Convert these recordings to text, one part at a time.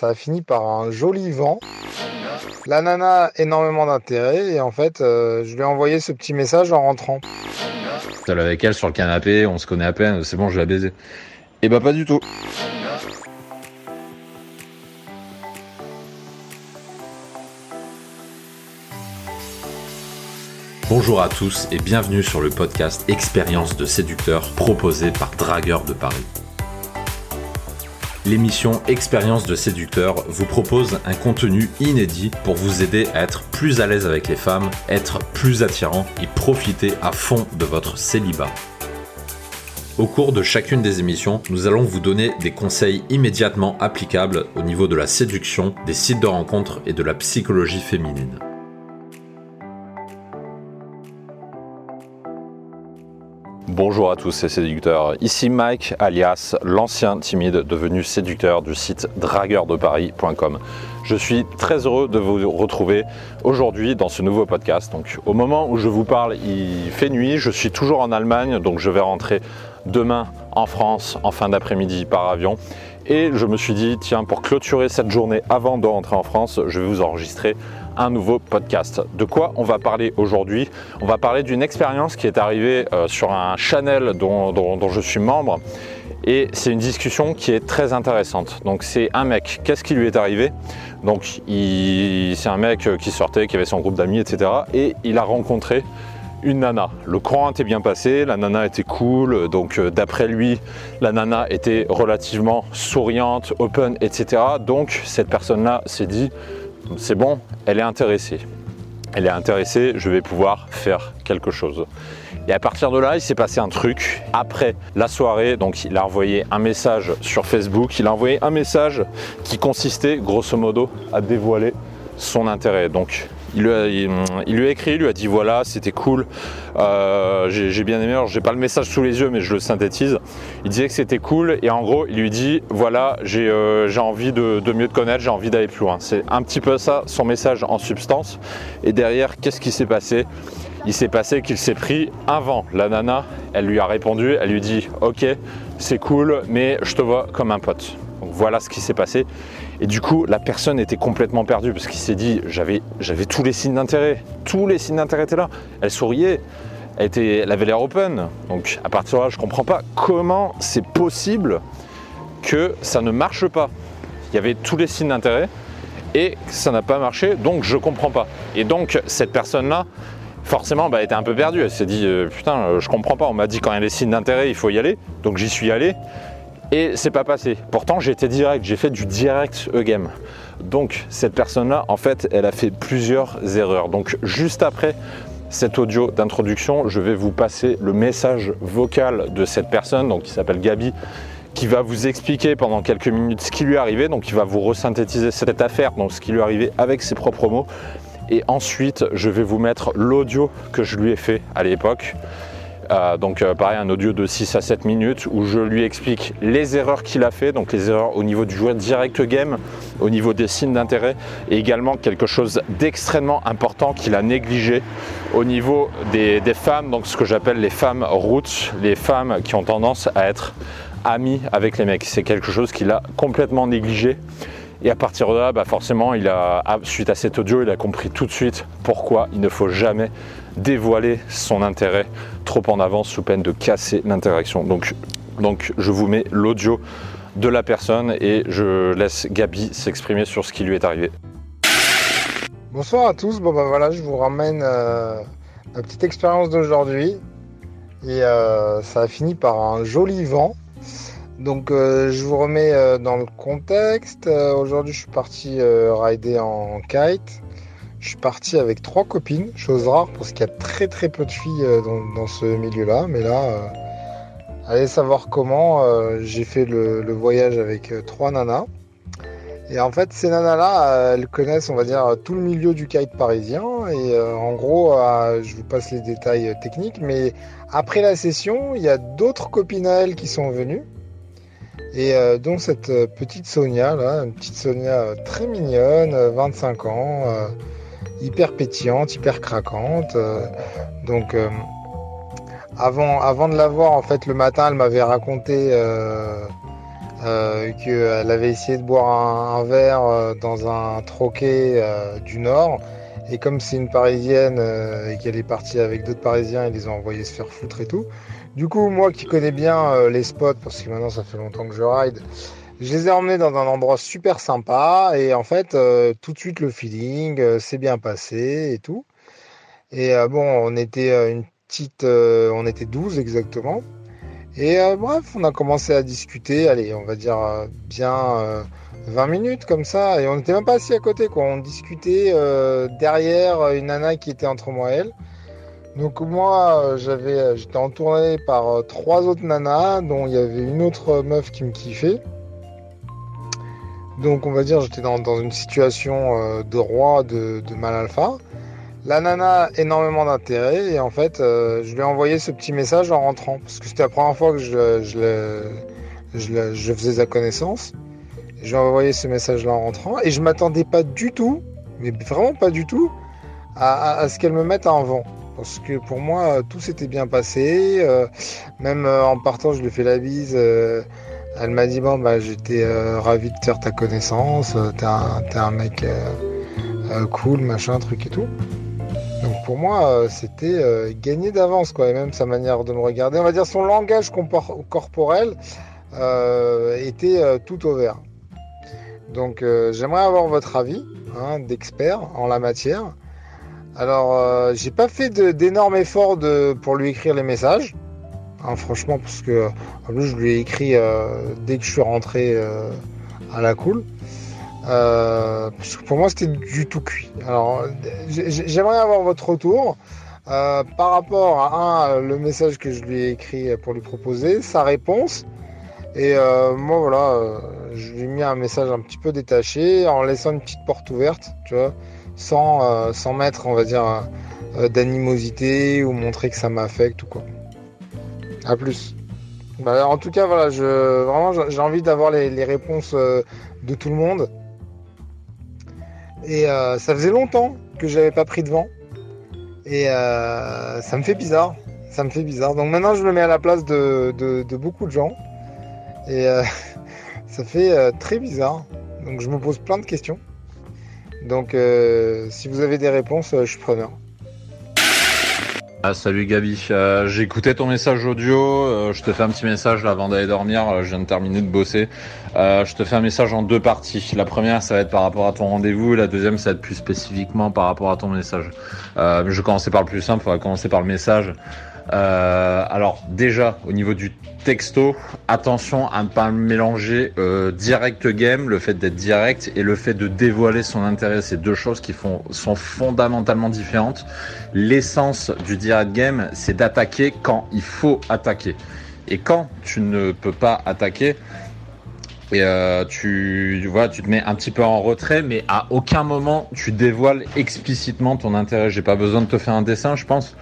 ça a fini par un joli vent. La nana a énormément d'intérêt et en fait, euh, je lui ai envoyé ce petit message en rentrant. Seul avec elle sur le canapé, on se connaît à peine, c'est bon, je vais la baiser. Et bah pas du tout. Bonjour à tous et bienvenue sur le podcast Expérience de séducteur proposé par Dragueur de Paris. L'émission Expérience de séducteur vous propose un contenu inédit pour vous aider à être plus à l'aise avec les femmes, être plus attirant et profiter à fond de votre célibat. Au cours de chacune des émissions, nous allons vous donner des conseils immédiatement applicables au niveau de la séduction, des sites de rencontres et de la psychologie féminine. Bonjour à tous ces séducteurs, ici Mike alias l'ancien timide devenu séducteur du site dragueurdeparis.com. Je suis très heureux de vous retrouver aujourd'hui dans ce nouveau podcast. Donc au moment où je vous parle, il fait nuit, je suis toujours en Allemagne, donc je vais rentrer demain en France en fin d'après-midi par avion. Et je me suis dit, tiens, pour clôturer cette journée avant de rentrer en France, je vais vous enregistrer un nouveau podcast. De quoi on va parler aujourd'hui? On va parler d'une expérience qui est arrivée euh, sur un channel dont, je suis membre. Et c'est une discussion qui est très intéressante. Donc c'est un mec, qu'est-ce qui lui est arrivé? Donc c'est un mec qui sortait, qui avait son groupe d'amis, etc. Et il a rencontré une nana. Le courant était bien passé, la nana était cool, donc euh, d'après lui, la nana était relativement souriante, open, etc. Donc cette personne-là s'est dit, c'est bon, elle est intéressée. Elle est intéressée, je vais pouvoir faire quelque chose. Et à partir de là, il s'est passé un truc. Après la soirée, donc il a envoyé un message sur Facebook. Il a envoyé un message qui consistait, grosso modo, à dévoiler son intérêt. Donc il lui, a, écrit, il lui a dit voilà, c'était cool, euh, j'ai bien aimé, j'ai pas le message sous les yeux, mais je le synthétise. Il disait que c'était cool, et en gros, il lui dit voilà, j'ai euh, envie de, mieux te connaître, j'ai envie d'aller plus loin. C'est un petit peu ça, son message en substance. Et derrière, qu'est-ce qui s'est passé? Il s'est passé qu'il s'est pris avant la nana, elle lui a répondu, elle lui dit ok, c'est cool, mais je te vois comme un pote. Voilà ce qui s'est passé. Et du coup, la personne était complètement perdue parce qu'il s'est dit j'avais, j'avais tous les signes d'intérêt. Tous les signes d'intérêt étaient là. Elle souriait, elle, était, avait l'air open. Donc à partir de là, je ne comprends pas comment c'est possible que ça ne marche pas. Il y avait tous les signes d'intérêt et ça n'a pas marché, donc je ne comprends pas. Et donc cette personne-là, forcément, bah, était un peu perdue. Elle s'est dit euh, putain, euh, je comprends pas. On m'a dit quand il y a les signes d'intérêt, il faut y aller. Donc j'y suis allé et c'est pas passé. Pourtant, été direct, j'ai fait du direct e-game. Donc, cette personne-là, en fait, elle a fait plusieurs erreurs. Donc, juste après cet audio d'introduction, je vais vous passer le message vocal de cette personne, donc qui s'appelle Gabi, qui va vous expliquer pendant quelques minutes ce qui lui est arrivé. Donc, il va vous resynthétiser cette affaire, donc ce qui lui est arrivé avec ses propres mots. Et ensuite, je vais vous mettre l'audio que je lui ai fait à l'époque. Euh, donc euh, pareil, un audio de 6 à 7 minutes où je lui explique les erreurs qu'il a fait, donc les erreurs au niveau du joueur direct game, au niveau des signes d'intérêt, et également quelque chose d'extrêmement important qu'il a négligé au niveau des, femmes, donc ce que j'appelle les femmes roots, les femmes qui ont tendance à être amies avec les mecs. C'est quelque chose qu'il a complètement négligé. Et à partir de là, bah forcément, il a, suite à cet audio, il a compris tout de suite pourquoi il ne faut jamais dévoiler son intérêt trop en avance sous peine de casser l'interaction. Donc, donc je vous mets l'audio de la personne et je laisse Gabi s'exprimer sur ce qui lui est arrivé. Bonsoir à tous, bon ben voilà, je vous ramène euh, la petite expérience d'aujourd'hui et euh, ça a fini par un joli vent. Donc euh, je vous remets dans le contexte. Aujourd'hui je suis parti rider en kite. Je suis parti avec trois copines, chose rare parce qu'il y a très très peu de filles euh, dans, ce milieu-là. Mais là, euh, allez savoir comment, euh, j'ai fait le, voyage avec trois nanas. Et en fait, ces nanas-là, elles connaissent, on va dire, tout le milieu du kite parisien. Et en gros, je vous passe les détails techniques. Mais après la session, il y a d'autres copines à elles qui sont venues. Et dont cette petite Sonia, une petite Sonia très mignonne, 25 ans hyper pétillante, hyper craquante. Euh, donc euh, avant, avant de la voir, en fait, le matin, elle m'avait raconté, euh, qu'elle avait essayé de boire un, verre dans un troquet du Nord. Et comme c'est une parisienne et qu'elle est partie avec d'autres parisiens, ils les ont envoyés se faire foutre et tout. Du coup, moi qui connais bien les spots, parce que maintenant ça fait longtemps que je ride, je les ai emmenés dans un endroit super sympa et en fait, euh, tout de suite le feeling euh, s'est bien passé et tout. Et euh, bon, on était une petite, on était 12 exactement. Et bref, on a commencé à discuter, allez, on va dire bien 20 minutes comme ça. Et on n'était même pas assis à côté, quoi. On discutait derrière une nana qui était entre moi et elle. Donc moi, j'avais, j'étais entouré par trois autres nanas, dont il y avait une autre meuf qui me kiffait. Donc on va dire j'étais dans, une situation euh, de roi de, mal alpha. La nana énormément d'intérêt et en fait euh, je lui ai envoyé ce petit message en rentrant parce que c'était la première fois que je, je, faisais sa connaissance. Je lui ai envoyé ce message là en rentrant et je m'attendais pas du tout, mais vraiment pas du tout, à, ce qu'elle me mette en vent. Parce que pour moi tout s'était bien passé. Euh, même en partant je lui ai fait la bise elle m'a dit bon bah j'étais euh, ravi de faire ta connaissance, euh, t'es un, un, mec euh, cool, machin, truc et tout. Donc pour moi c'était gagné d'avance quoi, et même sa manière de me regarder, on va dire son langage corporel était tout au vert. Donc j'aimerais avoir votre avis hein, d'expert en la matière. Alors j'ai pas fait d'énormes efforts pour lui écrire les messages. Hein, franchement, parce que je lui ai écrit euh, dès que je suis rentré euh, à la cool. Euh, pour moi, c'était du tout cuit. Alors, j'aimerais avoir votre retour par rapport à le message que je lui ai écrit pour lui proposer, sa réponse. Et moi, voilà, je lui ai mis un message un petit peu détaché, en laissant une petite porte ouverte, tu vois, sans, sans mettre, on va dire, d'animosité ou montrer que ça m'affecte ou quoi. À plus. Bah, en tout cas, voilà, je, vraiment, j'ai envie d'avoir les, réponses euh, de tout le monde. Et euh, ça faisait longtemps que j'avais pas pris de vent. Et euh, ça me fait bizarre. Ça me fait bizarre. Donc maintenant, je me mets à la place de beaucoup de gens. Et ça fait très bizarre. Donc je me pose plein de questions. Donc si vous avez des réponses, je suis preneur. Ah, salut Gabi, euh, j'écoutais ton message audio, euh, je te fais un petit message là, avant d'aller dormir, euh, je viens de terminer de bosser. je te fais un message en deux parties. La première ça va être par rapport à ton rendez-vous, la deuxième ça va être plus spécifiquement par rapport à ton message. je vais commencer par le plus simple, on va commencer par le message. Euh, alors déjà au niveau du texto, attention à ne pas mélanger euh, direct game, le fait d'être direct et le fait de dévoiler son intérêt. C'est deux choses qui sont fondamentalement différentes. L'essence du direct game, c'est d'attaquer quand il faut attaquer. Et quand tu ne peux pas attaquer, et euh, tu, vois, tu te mets un petit peu en retrait, mais à aucun moment tu dévoiles explicitement ton intérêt. J'ai pas besoin de te faire un dessin, je pense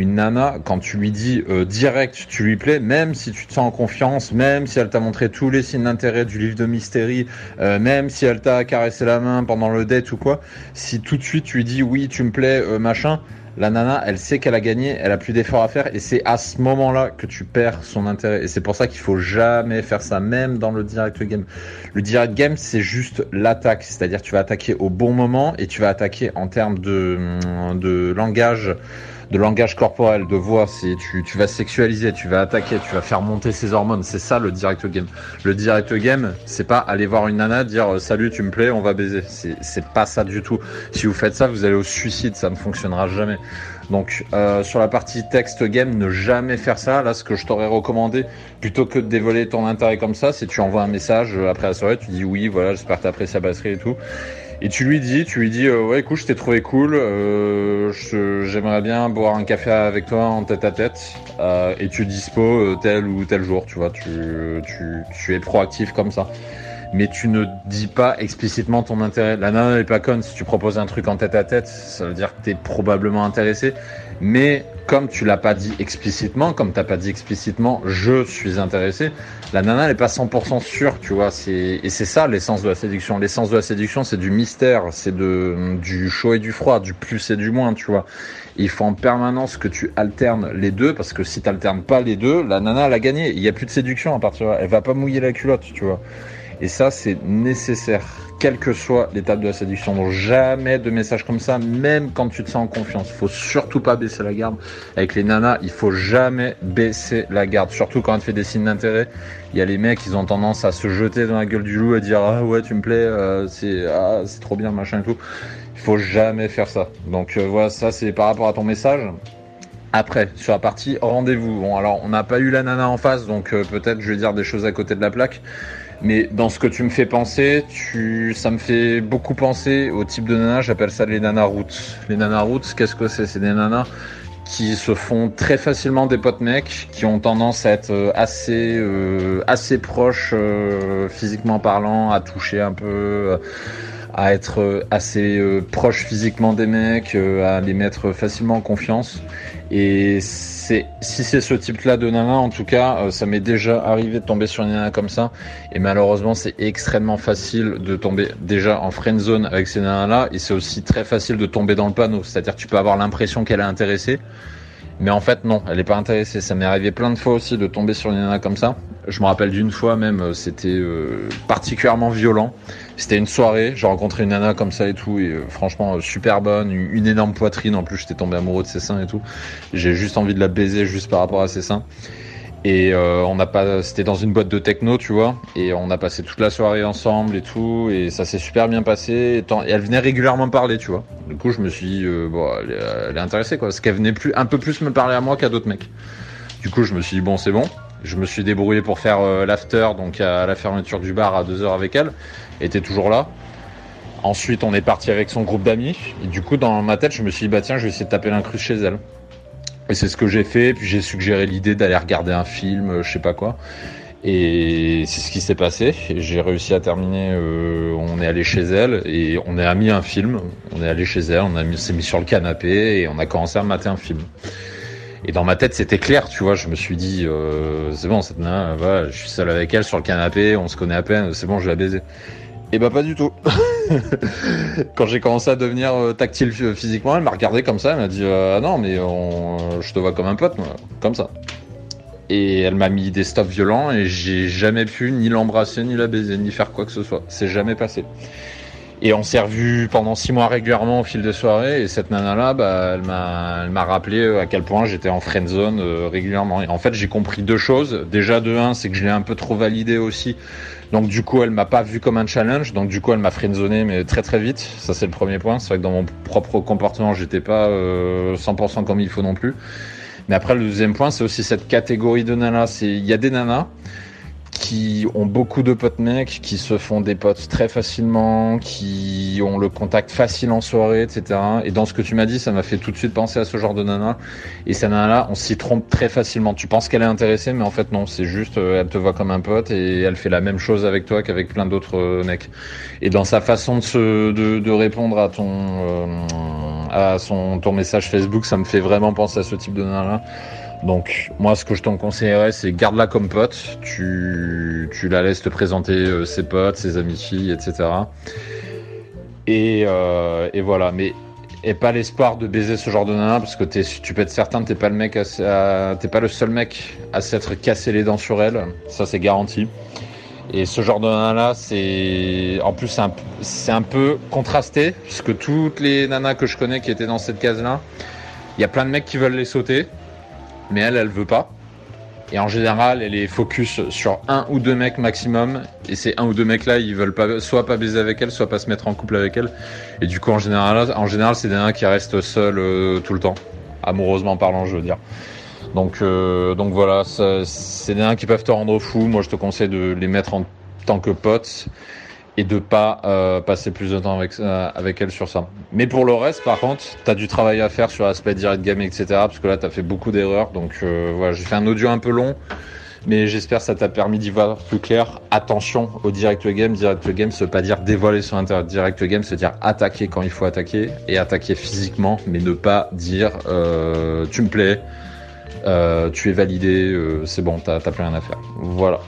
une nana, quand tu lui dis euh, direct, tu lui plais, même si tu te sens en confiance, même si elle t'a montré tous les signes d'intérêt du livre de Mystérie, euh, même si elle t'a caressé la main pendant le date ou quoi, si tout de suite tu lui dis oui, tu me plais, euh, machin, la nana, elle sait qu'elle a gagné, elle a plus d'efforts à faire, et c'est à ce moment-là que tu perds son intérêt. Et c'est pour ça qu'il faut jamais faire ça, même dans le direct game. Le direct game, c'est juste l'attaque, c'est-à-dire tu vas attaquer au bon moment et tu vas attaquer en termes de, de langage de langage corporel, de voix, c'est tu, tu vas sexualiser, tu vas attaquer, tu vas faire monter ses hormones. C'est ça le direct game. Le direct game, c'est pas aller voir une nana, dire euh, salut, tu me plais, on va baiser. C'est pas ça du tout. Si vous faites ça, vous allez au suicide, ça ne fonctionnera jamais. Donc euh, sur la partie texte game, ne jamais faire ça. Là, ce que je t'aurais recommandé, plutôt que de dévoiler ton intérêt comme ça, c'est tu envoies un message euh, après la soirée, tu dis oui, voilà, j'espère que t'apprécies la batterie et tout. Et tu lui dis, tu lui dis, euh, ouais, écoute, je t'ai trouvé cool, euh, j'aimerais bien boire un café avec toi en tête à tête, euh, et tu dispo tel ou tel jour, tu vois, tu, tu, tu es proactif comme ça. mais tu ne dis pas explicitement ton intérêt. La nana n'est pas conne, si tu proposes un truc en tête à tête, ça veut dire que tu probablement intéressé, mais comme tu l'as pas dit explicitement, comme t'as pas dit explicitement je suis intéressé, la nana n'est pas 100% sûre, tu vois. Et c'est ça l'essence de la séduction. L'essence de la séduction, c'est du mystère, c'est du chaud et du froid, du plus et du moins, tu vois. il faut en permanence que tu alternes les deux, parce que si tu pas les deux, la nana elle a gagné. Il y a plus de séduction à partir de là. Elle va pas mouiller la culotte, tu vois. Et ça, c'est nécessaire, quelle que soit l'étape de la séduction. Donc jamais de messages comme ça, même quand tu te sens en confiance. Faut surtout pas baisser la garde. Avec les nanas, il faut jamais baisser la garde. Surtout quand tu fais des signes d'intérêt. Il y a les mecs, ils ont tendance à se jeter dans la gueule du loup et dire ah ouais tu me plais, euh, c'est ah, trop bien machin et tout. Il faut jamais faire ça. Donc euh, voilà, ça c'est par rapport à ton message. Après, sur la partie rendez-vous. Bon, alors on n'a pas eu la nana en face, donc euh, peut-être je vais dire des choses à côté de la plaque. Mais dans ce que tu me fais penser, tu, ça me fait beaucoup penser au type de nana, j'appelle ça les nanas routes. Les nanas routes, qu'est-ce que c'est? C'est des nanas qui se font très facilement des potes mecs, qui ont tendance à être euh, assez, euh, assez proches euh, physiquement parlant, à toucher un peu, à être assez proches physiquement des mecs, à les mettre facilement en confiance. Et c'est si c'est ce type-là de nana, en tout cas, euh, ça m'est déjà arrivé de tomber sur une nana comme ça. Et malheureusement, c'est extrêmement facile de tomber déjà en friend zone avec ces nanas-là. Et c'est aussi très facile de tomber dans le panneau. C'est-à-dire tu peux avoir l'impression qu'elle est intéressée. Mais en fait, non, elle n'est pas intéressée. Ça m'est arrivé plein de fois aussi de tomber sur une nana comme ça. Je me rappelle d'une fois même, euh, c'était euh, particulièrement violent. C'était une soirée, j'ai rencontré une nana comme ça et tout, et euh, franchement super bonne, une, énorme poitrine. En plus, j'étais tombé amoureux de ses seins et tout. J'ai juste envie de la baiser juste par rapport à ses seins. Et on a pas, c'était dans une boîte de techno, tu vois, et on a passé toute la soirée ensemble et tout, et ça s'est super bien passé. Et, elle venait régulièrement parler, tu vois. Du coup, je me suis dit, bon, elle est, intéressée, quoi, parce qu'elle venait plus, un peu plus me parler à moi qu'à d'autres mecs. Du coup, je me suis dit, bon, c'est bon. Je me suis débrouillé pour faire euh, l'after, donc à la fermeture du bar à 2h avec elle. Elle était toujours là. Ensuite, on est parti avec son groupe d'amis. Et du coup, dans ma tête, je me suis dit, bah tiens, je vais essayer de taper l'incruste chez elle. Et c'est ce que j'ai fait. Puis j'ai suggéré l'idée d'aller regarder un film, euh, je sais pas quoi. Et c'est ce qui s'est passé. J'ai réussi à terminer. Euh, on est allé chez elle et on a mis un film. On est allé chez elle, on s'est mis sur le canapé et on a commencé à mater un film. Et dans ma tête, c'était clair, tu vois. Je me suis dit, euh, c'est bon, cette nana, voilà, je suis seul avec elle sur le canapé, on se connaît à peine, c'est bon, je vais la baiser. Et bah pas du tout. Quand j'ai commencé à devenir euh, tactile physiquement, elle m'a regardé comme ça, elle m'a dit, euh, ah non, mais on, je te vois comme un pote, moi, comme ça. Et elle m'a mis des stops violents et j'ai jamais pu ni l'embrasser, ni la baiser, ni faire quoi que ce soit. C'est jamais passé. Et on s'est revu pendant six mois régulièrement au fil des soirées. Et cette nana-là, bah, elle m'a, rappelé euh, à quel point j'étais en friend zone euh, régulièrement. Et en fait, j'ai compris deux choses. Déjà, de un, c'est que je l'ai un peu trop validé aussi. Donc du coup, elle m'a pas vu comme un challenge. Donc du coup, elle m'a friendzoné, mais très très vite. Ça, c'est le premier point. C'est vrai que dans mon propre comportement, j'étais pas euh, 100% comme il faut non plus. Mais après, le deuxième point, c'est aussi cette catégorie de nanas. Il y a des nanas qui ont beaucoup de potes mecs, qui se font des potes très facilement, qui ont le contact facile en soirée, etc. Et dans ce que tu m'as dit, ça m'a fait tout de suite penser à ce genre de nana. Et cette nana-là, on s'y trompe très facilement. Tu penses qu'elle est intéressée, mais en fait non, c'est juste, euh, elle te voit comme un pote et elle fait la même chose avec toi qu'avec plein d'autres euh, mecs. Et dans sa façon de, se, de, répondre à ton, euh, à ton message Facebook, ça me fait vraiment penser à ce type de nana-là. Donc moi ce que je t'en conseillerais c'est garde-la comme pote, tu, la laisses te présenter euh, ses potes, ses amis filles, etc. Et, euh, et voilà, mais et pas l'espoir de baiser ce genre de nana parce que tu peux être certain que t'es pas le pas le seul mec à s'être cassé les dents sur elle, ça c'est garanti. Et ce genre de nana c'est en plus c'est un, un peu contrasté puisque toutes les nanas que je connais qui étaient dans cette case là, il y a plein de mecs qui veulent les sauter mais elle, elle veut pas. Et en général, elle est focus sur un ou deux mecs maximum. Et ces un ou deux mecs là, ils veulent pas, soit pas baiser avec elle, soit pas se mettre en couple avec elle. Et du coup, en général, en général, c'est des nains qui restent seuls euh, tout le temps, amoureusement parlant, je veux dire. Donc, euh, donc voilà, c'est des nains qui peuvent te rendre fou. Moi, je te conseille de les mettre en tant que potes et de pas euh, passer plus de temps avec, euh, avec elle sur ça. Mais pour le reste, par contre, t'as du travail à faire sur l'aspect direct game, etc. Parce que là, tu as fait beaucoup d'erreurs. Donc euh, voilà, j'ai fait un audio un peu long. Mais j'espère que ça t'a permis d'y voir plus clair. Attention au direct game. Direct game, ça veut pas dire dévoiler son internet. Direct game, c'est dire attaquer quand il faut attaquer et attaquer physiquement, mais ne pas dire tu me plais, euh, tu es validé, euh, c'est bon, t'as plus rien à faire. Voilà.